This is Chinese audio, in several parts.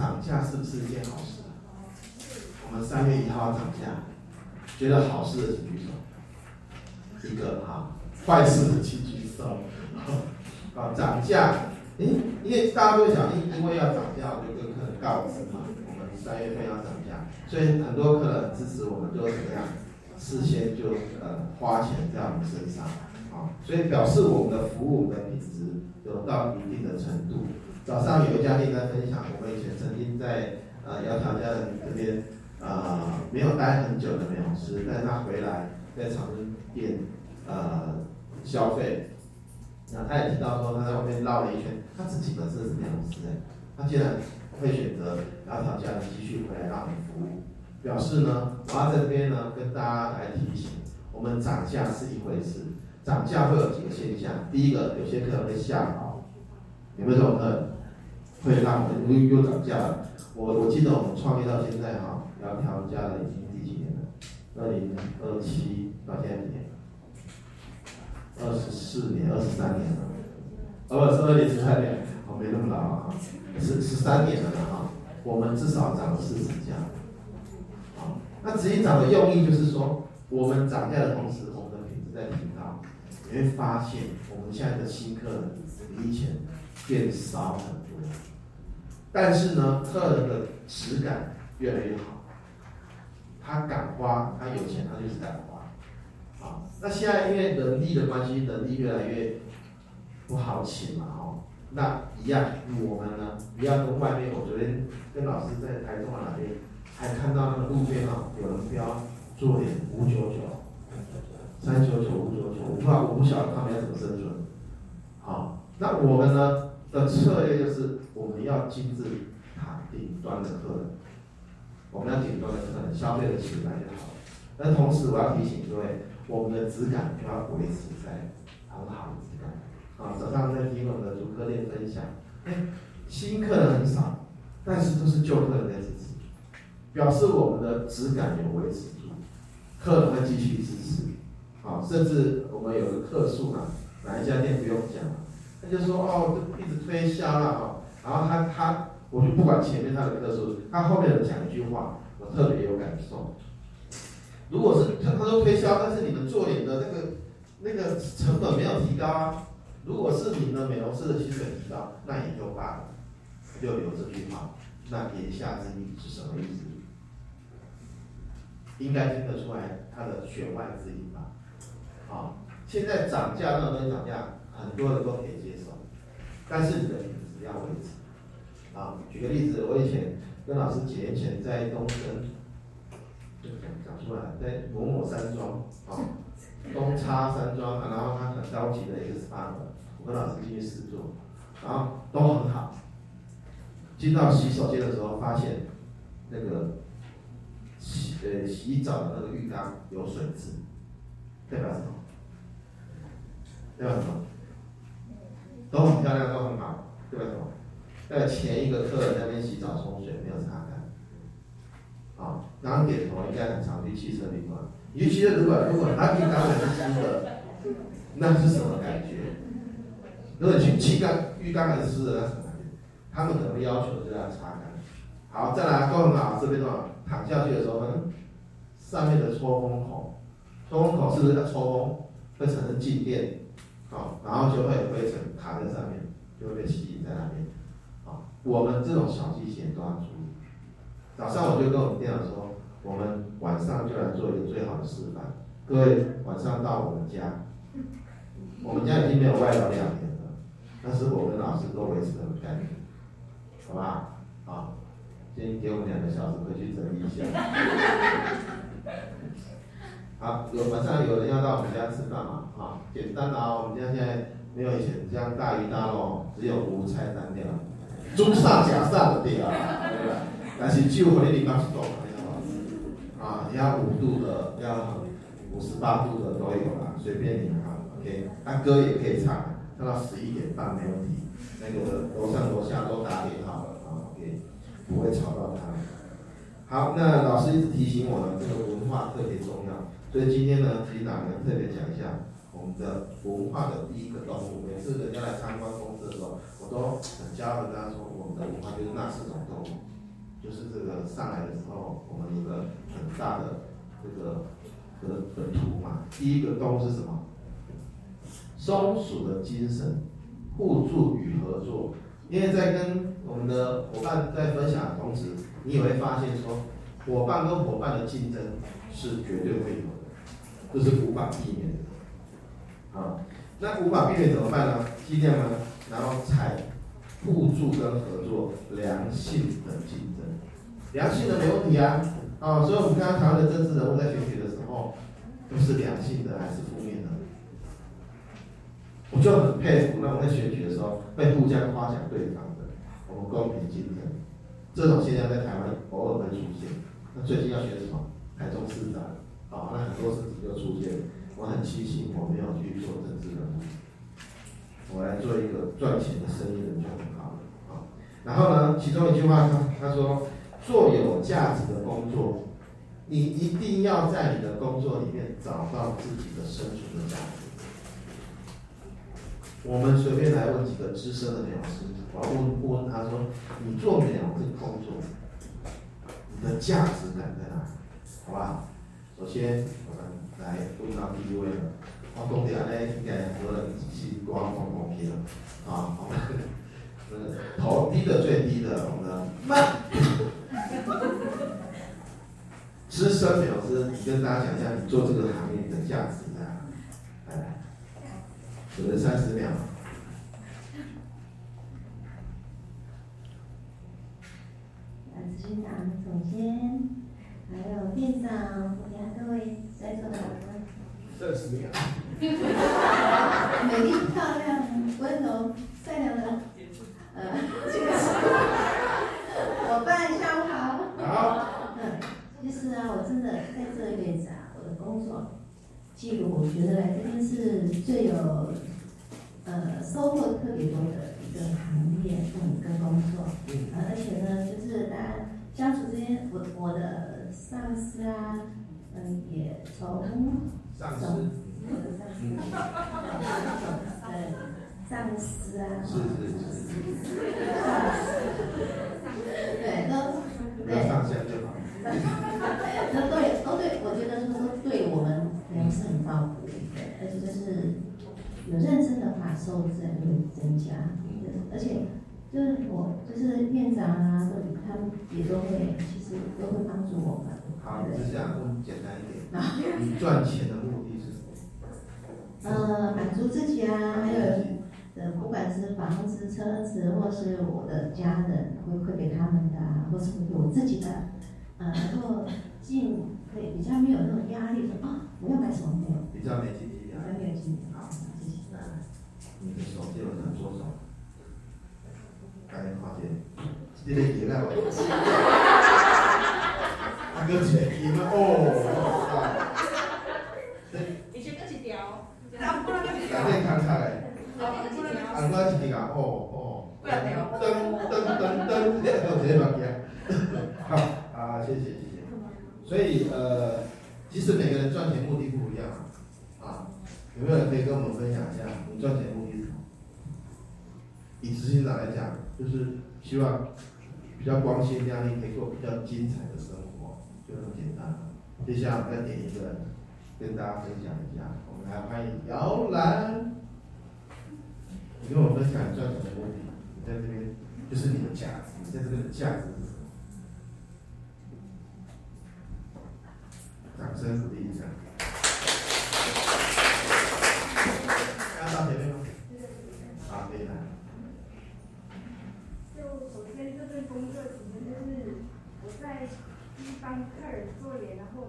涨价是不是一件好事？我们三月一号涨价，觉得好事的请举手。一个哈，坏事的请举手。啊，涨价，诶，因为大家都想，因因为要涨价，我就跟客人告知嘛，我们三月份要涨价，所以很多客人支持我们，就怎么样，事先就呃花钱在我们身上，啊，所以表示我们的服务我们的品质有到一定的程度。早上有一家店在分享，我们以前曾经在呃窈窕佳人这边呃没有待很久的美容师，但他回来在长春店呃消费，那他也提到说他在外面绕了一圈，他自己本身是美容师哎，他竟然会选择窈窕佳人继续回来让你服务，表示呢，我要在这边呢跟大家来提醒，我们涨价是一回事，涨价会有几个现象，第一个有些客人会吓跑，有没有这种客人？会让我们又又涨价了。我我记得我们创业到现在哈，要调价的已经第几年了？二零二七到现在几年？二十四年、二十三年了。哦不，是二零十三年，我没那么老啊，十十三年了哈。我们至少涨了四十家。好，那直接涨的用意就是说，我们涨价的同时，我们的品质在提高。你会发现，我们现在的新客人比以前变少很多。但是呢，客人的质感越来越好，他敢花，他有钱，他就是敢花，啊，那现在因为能力的关系，能力越来越不好请嘛，哦，那一样，我们呢，不要跟外面，我昨天跟老师在台中啊那边，还看到那个路边啊，有人标做点五九九，三九九五九九，我不知道，我不晓得他们要怎么生存，好，那我们呢？的策略就是我们要精致塔顶端的客人，我们要顶端的客人消费得起来就好。那同时我要提醒各位，我们的质感就要维持在很好的质感。啊，早上在听我们的竹科店分享，哎，新客人很少，但是都是旧客人在支持，表示我们的质感有维持住，客人会继续支持。好，甚至我们有个客诉啊，哪一家店不用讲了。他就说哦，这一直推销了哦，然后他他，我就不管前面他的客诉，他后面的讲一句话，我特别有感受。如果是他他说推销，但是你们做脸的那个那个成本没有提高啊。如果是你们美容师的薪水提高，那也就罢了，就留这句话。那言下之意是什么意思？应该听得出来他的弦外之音吧？好，现在涨价那东西涨价。很多人都可以接受，但是你的品质要维持。啊，举个例子，我以前跟老师几年前在东森，就讲讲出来，在某某山庄啊，东叉山庄啊，然后他很高级的一个 SPA，我跟老师进去试做，然后都很好。进到洗手间的时候，发现那个洗呃洗澡的那个浴缸有水渍，代表什么？代表什么？都很漂亮，都很好，对吧？在前一个客人那边洗澡冲水没有擦干，好，刚刚点头应该很常去汽车旅馆。你去汽车旅馆，如果他浴缸还是湿的，那是什么感觉？如果去气缸浴缸还是湿的，那什么感觉？他们可能会要求就要擦干。好，再来都很好，这边的话躺下去的时候呢，上面的抽风口，抽风口是不是要抽风会产生静电？好，然后就会灰尘卡在上面，就会被吸引在那边。好，我们这种小细节都要注意。早上我就跟我们店长说，我们晚上就来做一个最好的示范。各位晚上到我们家，我们家已经没有外劳两年了，但是我们老师都维持得很干净，好吧？好，先给我们两个小时回去整理一下。好，有晚上有人要到我们家吃饭嘛？啊，简单的啊，我们家现在没有以前这样大鱼大肉，只有五菜单调，中上加上的调，对吧？但是酒和你里面是多的，啊，要五度的，要五十八度的都有啦，随便你啊，OK，那歌也可以唱，唱到十一点半没问题。那个楼上楼下都打点好了啊，OK，不会吵到他。好，那老师一直提醒我呢，这个文化特别重要。所以今天呢，局长呢特别讲一下我们的文化的第一个动物。每次人家来参观公司的时候，我都很骄傲的跟他说，我们的文化就是那四种动物，就是这个上来的时候，我们有个很大的这个的的图嘛。第一个动物是什么？松鼠的精神，互助与合作。因为在跟我们的伙伴在分享的同时，你也会发现说，伙伴跟伙伴的竞争是绝对会有，这是无法避免的。啊，那无法避免怎么办呢？尽量呢，然后采互助跟合作，良性的竞争，良性的没问题啊。啊，所以我们刚刚谈的政治人物在选举的时候，都是良性的还是负面的？我就很佩服那种在选举的时候会互相夸奖对方的，我们公平竞争，这种现象在台湾偶尔会出现。那最近要选什么？台中市长，啊，那很多事情就出现。我很庆幸我没有去做政治人物，我来做一个赚钱的生意人就很好了啊。然后呢，其中一句话他他说。做有价值的工作，你一定要在你的工作里面找到自己的生存的价值。我们随便来问几个资深的鸟师，我问问他说：“你做鸟这个工作，你的价值感在哪里？”好吧？首先，我们来问到第一位了。我讲的呢，应该很多人是光光光听了啊。好，呃，头低的最低的，我们的慢。资深没有是，你跟大家讲一下，你做这个行业的价值啊，来来，有人三十秒。啊，执行长、总监，还有店长，我们各位在座的老师。三十秒。美丽、漂亮、温柔、善良的，呃，这个伙伴下午好。好。嗯其实啊，我真的在这一辈子啊，我的工作记录，我觉得来这边是最有呃收获特别多的一个行业，嗯，跟工作。嗯。而且呢，就是大家相处之间，我我的上司啊，嗯，也从上司，我的上司，呃，上司啊，是是是，上司，对，都对。上线就好。那对，哦对，我觉得就是说对我们人是很照顾，对，而且就是有认真的话，收入自然会增加，对，而且就是我就是院长啊，都他们也都会，其实都会帮助我们。好，就这样，简单一点。你赚钱的目的是什么？呃，满足自己啊，还有呃，不管是房子、车子，或是我的家人，会会给他们的，或是我自己的。呃，然后进可以比较没有那种压力，说啊，我要买什么没有？比较没经济压力。比较没有经济。好，谢谢。来来，你的手借我拿左手。赶这个也来我。阿哥姐，你们哦。以前都是条。感谢康泰。阿哥是条哦哦。不要条。噔噔噔噔，这个直接把它。好。啊，谢谢谢谢。所以呃，其实每个人赚钱目的不一样啊。啊，有没有人可以跟我们分享一下，你赚钱目的是什么？以执行长来讲，就是希望比较光鲜亮丽，可以过比较精彩的生活，就这么简单。接下来我们再点一个，跟大家分享一下。我们来欢迎姚兰，你跟我分享你赚钱的目的，你在这边就是你的价值，你在这边的价值是什么。掌声鼓励一下。看到前面吗？啊，可以来。就首先这份工作，其实就是我在一帮客人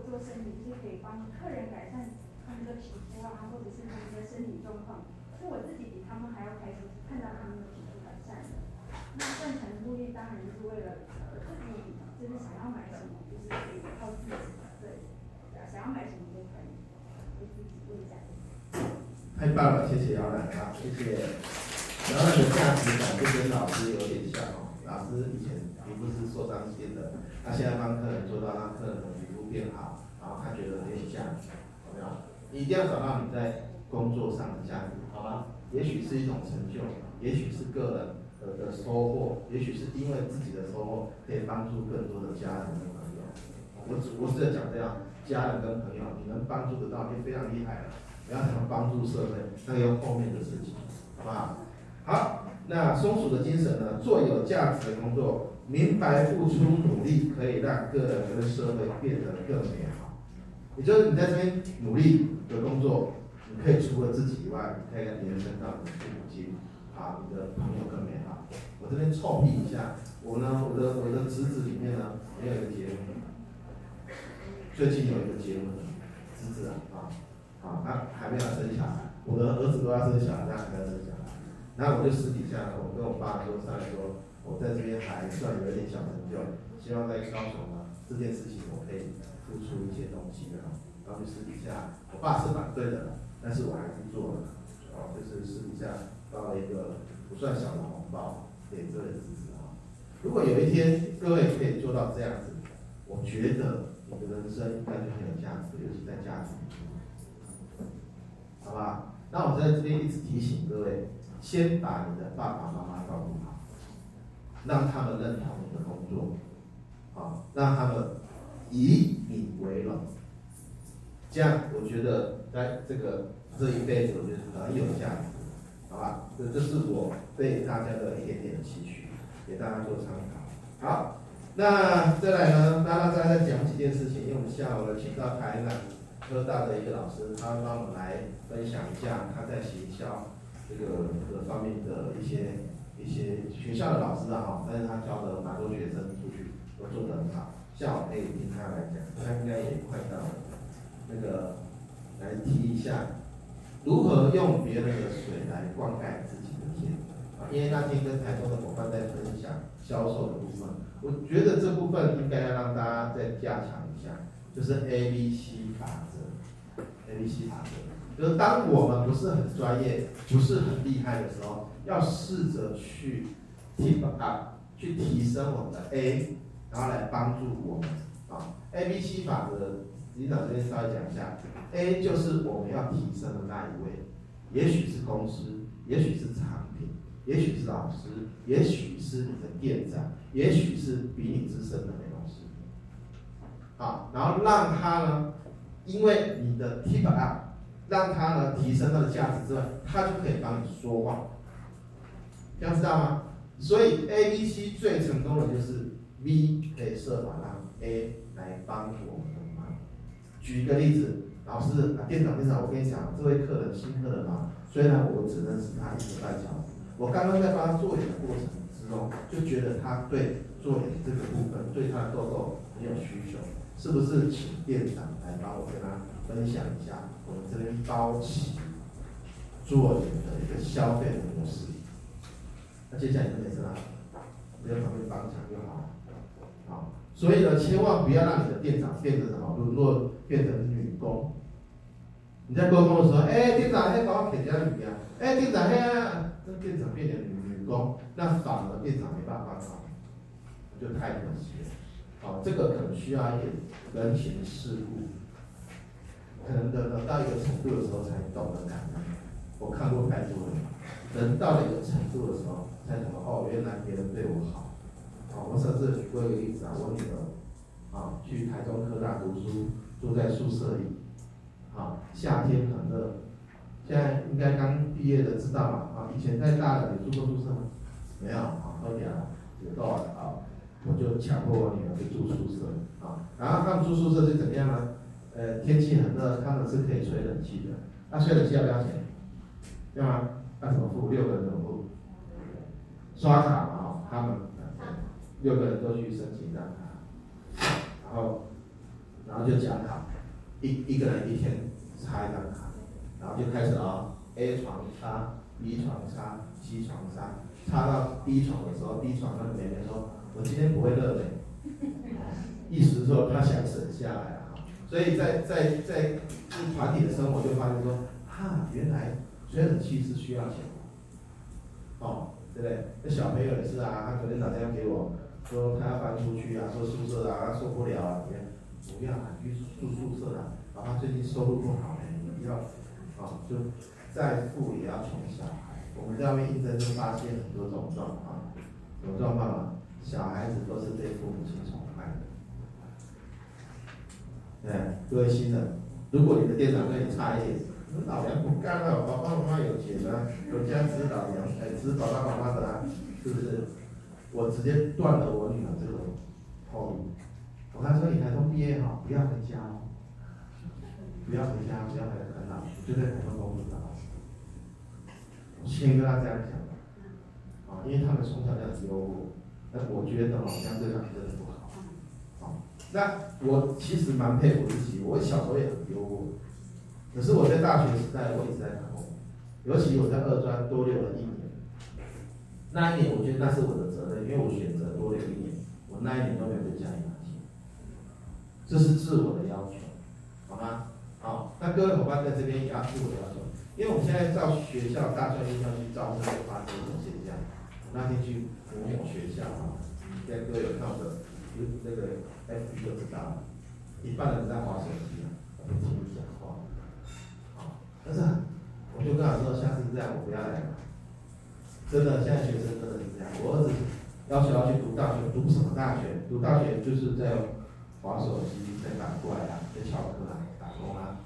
做脸，然后做身体，就是可以帮客人改善他们的皮肤啊，或者是他们的身体状况。是我自己比他们还要开心，看到他们的皮肤改善的。那赚钱的目的当然就是为了呃自己，就是想要买什么，就是可以靠自己对。想要买什么都可以，给自己问一下。太棒了，谢谢姚兰啊，谢谢。姚兰的价值感就跟老师有点像哦。老师以前皮肤是受伤型的，他现在帮客人做到让客人变好，然后他觉得很有价值，有没有？你一定要找到你在工作上的价值，好吗？也许是一种成就，也许是个人的收获，也许是因为自己的收获可以帮助更多的家人跟朋友。我只我是在讲这样，家人跟朋友你能帮助得到就非常厉害了。不要想帮助社会，那要后面的事情，好不好？好，那松鼠的精神呢？做有价值的工作，明白付出努力可以让个人跟社会变得更美好。也就是你在这边努力的工作，你可以除了自己以外，你可以延伸到你的父母亲，啊，你的朋友更美好。我这边臭屁一下，我呢，我的我的侄子里面呢，没有一个结婚，最近有一个结婚的侄子啊，啊，啊，他还没有生小孩，我的儿子都要生小孩，他还没有生小孩。然后我就私底下，我跟我爸说，上来说，我在这边还算有点小成就，希望在高雄呢这件事情我可以。付出一些东西的，然后就私底下，我爸是反对的，但是我还是做了，哦，就是私底下发了一个不算小的红包给这位支持啊。如果有一天各位可以做到这样子，我觉得你的人生应该就很有价值，尤其在家庭，好吧？那我在这边一直提醒各位，先把你的爸爸妈妈照顾好，让他们认同你的工作，好，让他们。以你为荣，这样我觉得在这个这一辈子，我觉得很有价值，好吧？这这是我对大家的一点点的期许，给大家做参考。好，那再来呢，大家再来讲几件事情，因为我们下午呢请到台南科大的一个老师，他帮我们来分享一下他在学校这个各方面的一些一些学校的老师啊，但是他教的蛮多学生出去都做得很好。下午可以听他来讲，他应该也快到了。那个来提一下，如何用别人的水来灌溉自己的田啊？因为那天跟台中的伙伴在分享销售的部分，我觉得这部分应该要让大家再加强一下，就是 A B C 法则。A B C 法则，就是当我们不是很专业、不是很厉害的时候，要试着去 tip up，去提升我们的 A。然后来帮助我们啊，A B C 法则，领导这边稍微讲一下，A 就是我们要提升的那一位，也许是公司，也许是产品，也许是老师，也许是你的店长，也许是比你资深的美容师，好，然后让他呢，因为你的 tip up，让他呢提升他的价值之外，他就可以帮你说话，这样知道吗？所以 A B C 最成功的就是。B 可以设法让 A 来帮我们的忙。举一个例子，老师啊，店长店长，我跟你讲，这位客人新客人啊，虽然我只认识他一个半小时，我刚刚在帮他做脸的过程之中，就觉得他对做脸这个部分，对他的痘痘很有需求，是不是请店长来帮我跟他分享一下我们这边包起做脸的一个消费模式？那接下来就没事了，你在旁边帮抢就好了。好。所以呢，千万不要让你的店长变成什么沦落，变成女工。你在沟通的时候，哎，店长，哎，帮我添加女啊，哎，店长，哎，跟店长变成女女工，那反而店长没办法搞，就太可惜了。好，这个可能需要一点人情世故，可能等到到一个程度的时候才懂得感恩。我看过太多了，人到了一个程度的时候，才懂得哦，原来别人对我好。好，我甚至举过一个例子啊，我女儿，啊，去台中科大读书，住在宿舍里，啊，夏天很热，现在应该刚毕业的知道嘛，啊，以前在大的你住过宿舍吗？没有，啊，喝点了，有多少啊？我就强迫我女儿去住宿舍，啊，然后他们住宿舍就怎么样呢？呃，天气很热，他们是可以吹冷气的，那吹冷气要不要钱？要吗？要怎么付？六个人怎么付？刷卡啊，他们。六个人都去申请一张卡，然后，然后就讲卡，一一个人一天插一张卡，然后就开始啊，A 床插，B 床插，C 床插，插到 D 床的时候，D 床那个妹妹说：“我今天不会热的。”意思说她想省下来啊，所以在在在团体的生活就发现说，哈，原来吹冷气是需要钱的，哦，对不对？那小朋友也是啊，他昨天打电话给我。说他要搬出去啊，说宿舍啊，他受不了啊，不要啊，去住宿舍啊。然后最近收入不好哎，你要啊，就再富也要宠小孩。我们在外面应征就发现很多这种状况，什么状况啊？小孩子都是被父母亲宠对，各位新人，如果你的店长对你差一点，老娘不干了，爸爸妈妈有钱啊，有家指导娘，哎，指导爸爸妈妈的啊，是不是？我直接断了我女儿这个后路。我跟他说，你台中毕业好，不要回家哦，不要回家，不要回来烦恼，就在台中工作就好。我先跟他这样讲，啊，因为他们从小这样子优渥，那我觉得好像这样真的不好。那我其实蛮佩服自己，我小时候也很优渥，可是我在大学时代我一直在打工，尤其我在二专多留了一年，那一年我觉得那是我的责任，因为我选择多留一年，我那一年都没有跟家里拿钱，这是自我的要求，好吗？好，那各位伙伴在这边也要自我要求。因为我们现在到学校大专院校去招生，会发生一种现象。那天去某某学校啊，现在各位有看的，有那个 FB 就知道了，一半人在滑手机啊，没听你讲话。好，但是我就跟他说，下次这样我不要来了。真的，现在学生真的是这样。我儿子要求要去读大学，读什么大学？读大学就是在滑手机，在打怪啊，在翘课啊，打工啊，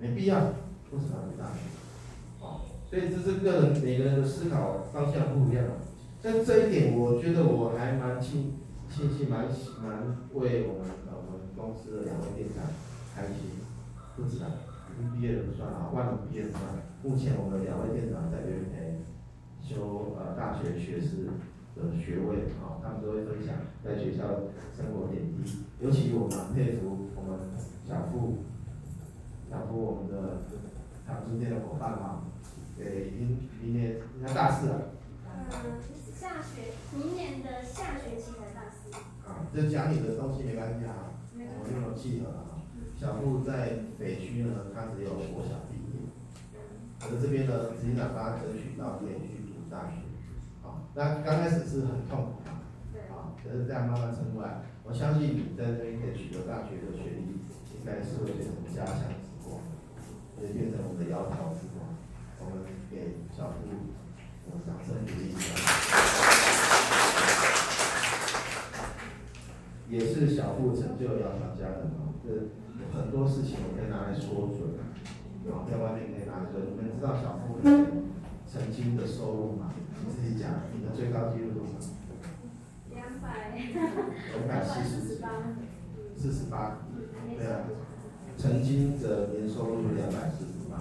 没必要。为什么要读大学？啊，所以这是个人每个人的思考方向不一样。但这一点，我觉得我还蛮清庆幸，蛮蛮为我们呃我们公司的两位店长开心。不止啊，已经毕业的不算啊，万能毕业的算。目前我们两位店长在元培修呃大学学士的学位啊，他们都会分享在学校生活点滴。尤其我蛮佩服我们小付，小付我们的。长春店的伙伴嘛，对，已经明年应该大四了。嗯，下学明年的下学期才到。啊，这讲你的东西没关系啊，我们有契合啊。小布在北区呢，他只有国小毕业，可是这边呢，执行长帮他争取到可以去读大学。啊，那刚开始是很痛苦的，啊，可是这样慢慢撑过来，我相信你在这边可以取得大学的学历，应该是会变成家乡。也变成我们的窈窕之光，我们给小付我们掌声鼓励一下。也是小付成就窈窕家人嘛，这很多事情我可以拿来说嘴，对吧？在外面可以拿来说。你们知道小付曾经的收入吗？你自己讲，你的最高纪录多少？两百。两百四十八。四十八，对啊。曾经的年收入两百四十八，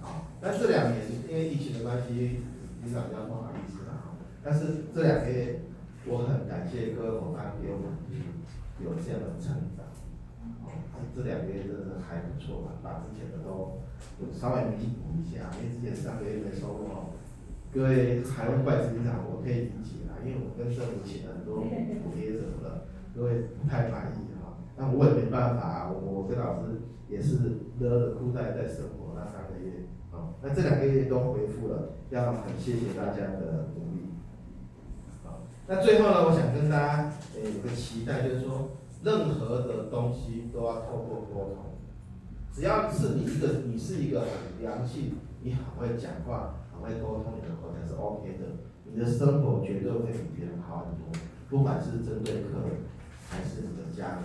好，但这两年因为疫情的关系，局长比较不好意思了，但是这两个月，我很感谢各位伙伴给我们有这样的成长，好，这两个月真的还不错吧，把之前的都有稍微弥补一下，因为之前三个月没收入哦，各位还会怪局长，我可以理解啦，因为我跟政府请了很多补贴什么的，各位不太满意哈，那我也没办法，我我跟老师。也是勒着裤带在生活那三个月，啊，那这两个月都回复了，要很谢谢大家的努力，那最后呢，我想跟大家诶有个期待，就是说，任何的东西都要透过沟通，只要是你一个，你是一个很良性，你很会讲话，很会沟通，你的口才是 OK 的，你的生活绝对会比别人好很多，不管是针对客人，还是你的家人，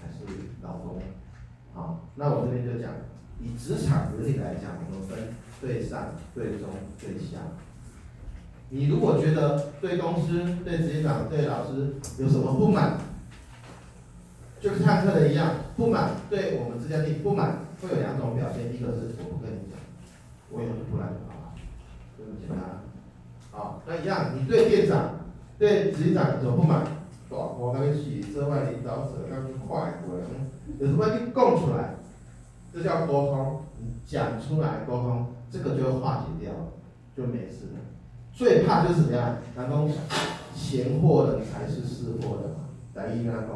还是老公。好，那我这边就讲，以职场为例来讲，我们分对上、对中、对下。你如果觉得对公司、对执行长、对老师有什么不满，就跟看客人一样，不满对我们这家店不满，会有两种表现，一个是我不跟你讲，我以后就不来了，好吧？就这么简单。好，那一样，你对店长、对执行长有什么不满？我跟你是这外领导者，要快过来。有什么你供出来，这叫沟通。你讲出来沟通，这个就化解掉了，就没事了。最怕就是怎么样？南宫闲货人才是识货的嘛。来一跟他讲。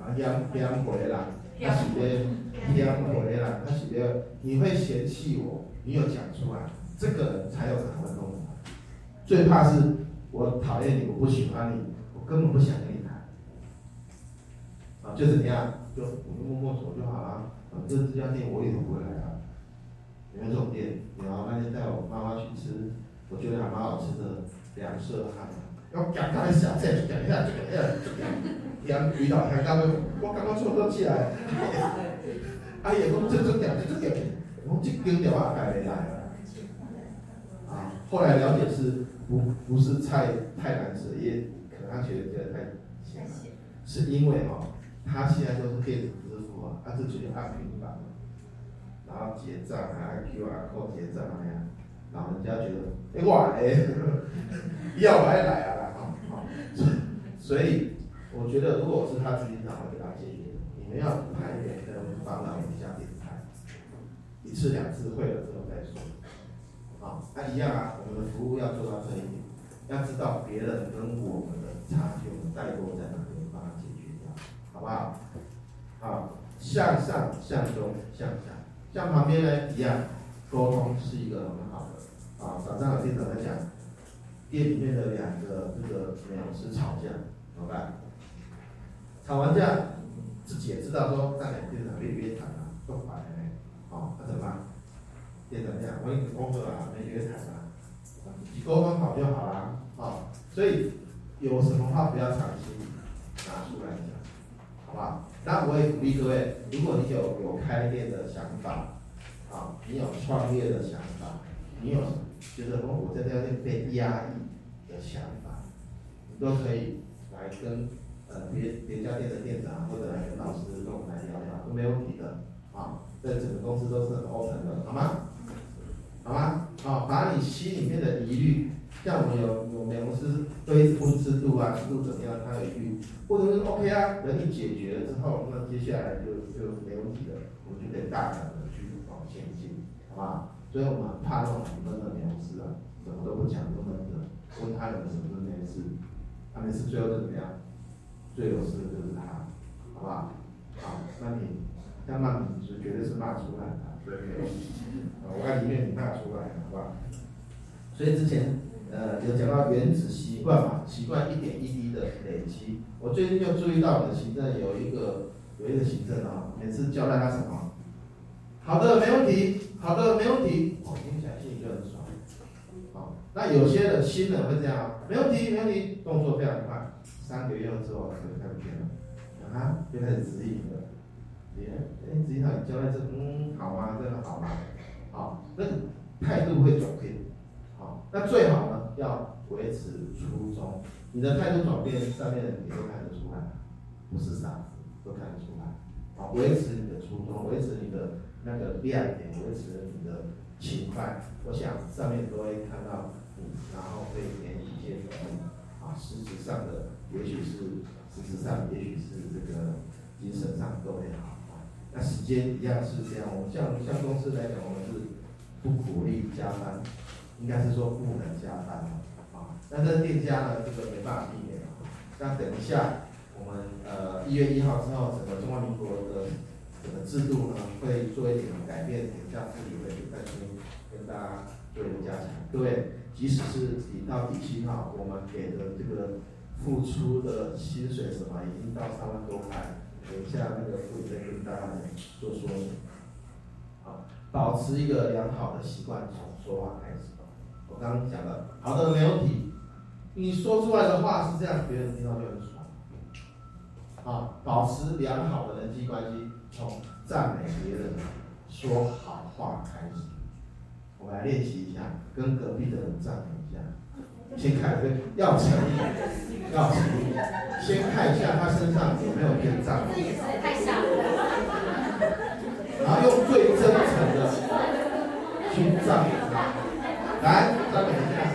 啊，两两回啦，他是的，两回啦，他是的。你会嫌弃我，你有讲出来，这个才有可能会弄。最怕是我讨厌你，我不喜欢你，我根本不想跟你谈。啊。就怎么样，就我就默默走就好了。反正这家店我也不会来啊。你们这种店，然后那天带我妈妈去吃，我觉得还蛮好吃的两色汗，要讲他的小菜，讲一下，讲一下，讲遇到香港的，我刚刚说起来，阿爷讲这这点这点，我这根电话改没来了。啊，后来了解是不不是菜太难吃，也可能他觉得觉得太咸了，是因为哦，他现在都是电子支付啊，他是直接按平板，然后结账啊，QR 扣结账啊，老人家觉得，哎哇哎，要来来啊，好好，所以我觉得如果是他自己找给他解决，你们要排点跟帮忙一下点菜，一次两次会了之后再说。啊，那一样啊，我们的服务要做到这一点，要知道别人跟我们的差距，我们代沟在哪里，把它解决掉，好不好？好，向上、向中、向下，像旁边呢一样，沟通是一个很好的。啊，早上有店长在讲，店里面的两个这个美容师吵架，怎么办？吵完架，自己也知道说，那两个店长别别谈了，都烦了，哦，那怎么办？店长讲，我已经工作了，没觉得惨了，你沟通好就好了，啊、所以有什么话不要藏心，拿出来讲，好不好？那我也鼓励各位，如果你有有开店的想法，啊、你有创业的想法，你有觉得说我在这家店被压抑的想法，你都可以来跟呃别别家店的店长或者来跟老师跟我们来聊聊，都没问题的，啊、哦，这整个公司都是很 open 的，好吗？好吗？好，把你心里面的疑虑，像我们有有美容师对温湿度啊、湿度怎么样，他有疑虑，或者是 OK 啊，等你解决了之后，那接下来就就没问题了，我们就可以大胆的去往前进，好不好？所以我们很怕那种闷的美容师啊，什么都不讲，都闷的，问他有什么都没事，他没事最后怎么样？最有事的就是他，好不好？好，那你要骂你是绝对是骂出来的。对，我看里面你骂出来，好吧？所以之前呃有讲到原子习惯嘛，习惯一点一滴的累积。我最近就注意到我的行政有一个有一个行政啊，每次交代他什么，好的没问题，好的没问题，我听起来心里就很爽。好，那有些的新人会这样，没问题没问题，动作非常快，三个月之后就开始变了，啊，就开始指引了。哎，哎，实际上你交代这，嗯，好吗？真的好吗？好，那态度会转变，好，那最好呢，要维持初衷。你的态度转变，上面也都看得出来，不是傻子，都看得出来。好，维持你的初衷，维持你的那个亮点，维持你的勤快。我想上面都会看到你，然后会给你一些鼓励。啊，实质上的，也许是，实质上，也许是这个精神上都会好。那时间一样是这样，我们像像公司来讲，我们是不鼓励加班，应该是说不能加班啊。那这店家呢，这个没办法避免。那等一下，我们呃一月一号之后，整个中华民国的整个制度呢，会做一点改变，等一下自己会再跟跟大家做一个加强。各位，即使是你到底薪哈，我们给的这个付出的薪水什么，已经到三万多块。等一下，那个副总跟大家做说明。好，保持一个良好的习惯，从说话开始。我刚刚讲的，好的，没问题。你说出来的话是这样，别人听到就很爽。啊，保持良好的人际关系，从赞美别人、说好话开始。我们来练习一下，跟隔壁的人赞美一下。先看，对，要诚意，要诚意。先看一下他身上有没有变脏，然后用最真诚的去赞美他，来赞美一下。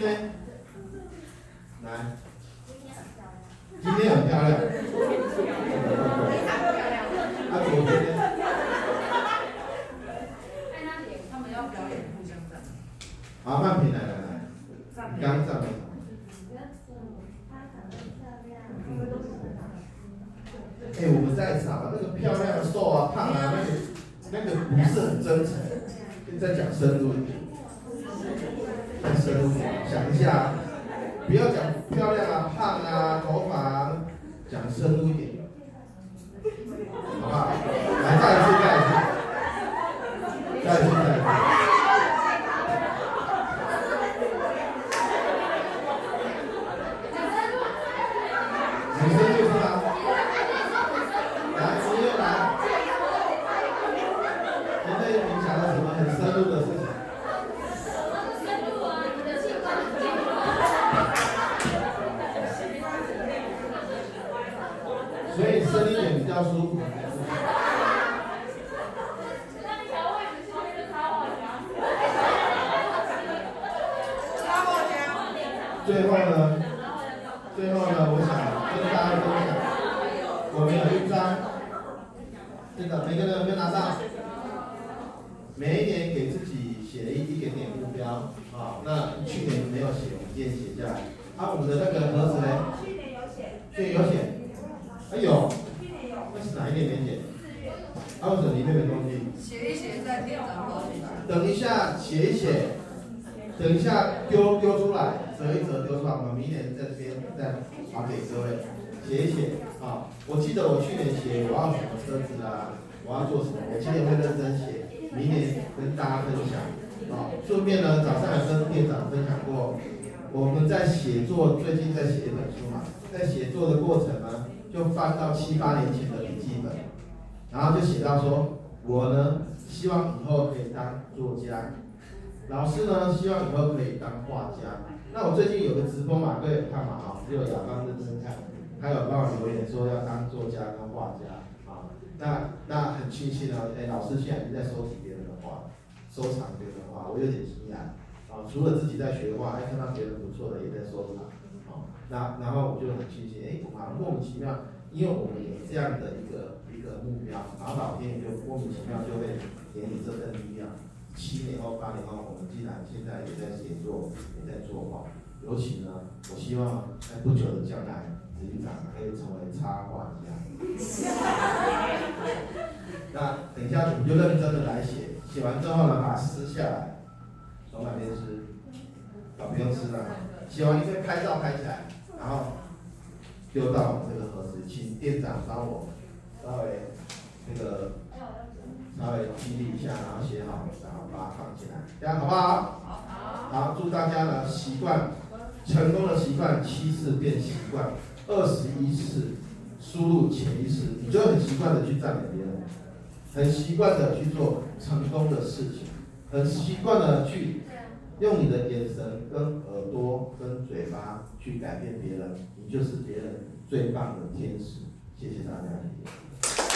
来，今天很漂亮。今天很漂亮。很深入的事情，所以声音也比较舒服后呢，最后呢，我想跟大家分享，我们有一张，这个每个人有没有拿到？每一年给自己写一一点点目标，啊，那去年没有写，我们今天写下来。啊，我们的那个盒子呢？去年有写。去年有写。哎呦。去年有。那是哪一年没写？四月。啊，为什么里面没东西？写一写。等一下，写一写。等一下丢丢出来，折一折丢出来，我们明年在这边再还给各位写一写啊。我记得我去年写我要什么车子啊，我要做什么，我今年会认真写，明年跟大家分享啊。顺便呢，早上也跟店长分享过，我们在写作，最近在写一本书嘛，在写作的过程呢，就翻到七八年前的笔记本，然后就写到说，我呢希望以后可以当作家。老师呢，希望以后可以当画家。那我最近有个直播嘛，各位有看嘛？哈，只有亚当认真看，他有帮我留言说要当作家跟画家啊。那那很庆幸呢，哎，老师现在已经在收集别人的画，收藏别人的画，我有点惊讶除了自己在学画，还看到别人不错的也在收藏啊。那然后我就很庆幸，哎，啊，莫名其妙，因为我们有这样的一个一个目标，然后老天爷就莫名其妙就会给你这份力量。七年后、八年后，我们既然现在也在写作，也在作画，尤其呢，我希望在不久的将来，子玉长可以成为插画家。那等一下，我们就认真的来写，写完之后呢，把它撕下来，从哪边吃？啊，不用吃了。写完你可以拍照拍起来，然后丢到这个盒子，请店长帮我稍微那个。稍微激励一下，然后写好，然后把它放进来，这样好不好？好。好，祝大家呢习惯成功的习惯七次变习惯，二十一次输入潜意识，你就很习惯的去赞美别人，很习惯的去做成功的事情，很习惯的去用你的眼神、跟耳朵、跟嘴巴去改变别人，你就是别人最棒的天使。谢谢大家。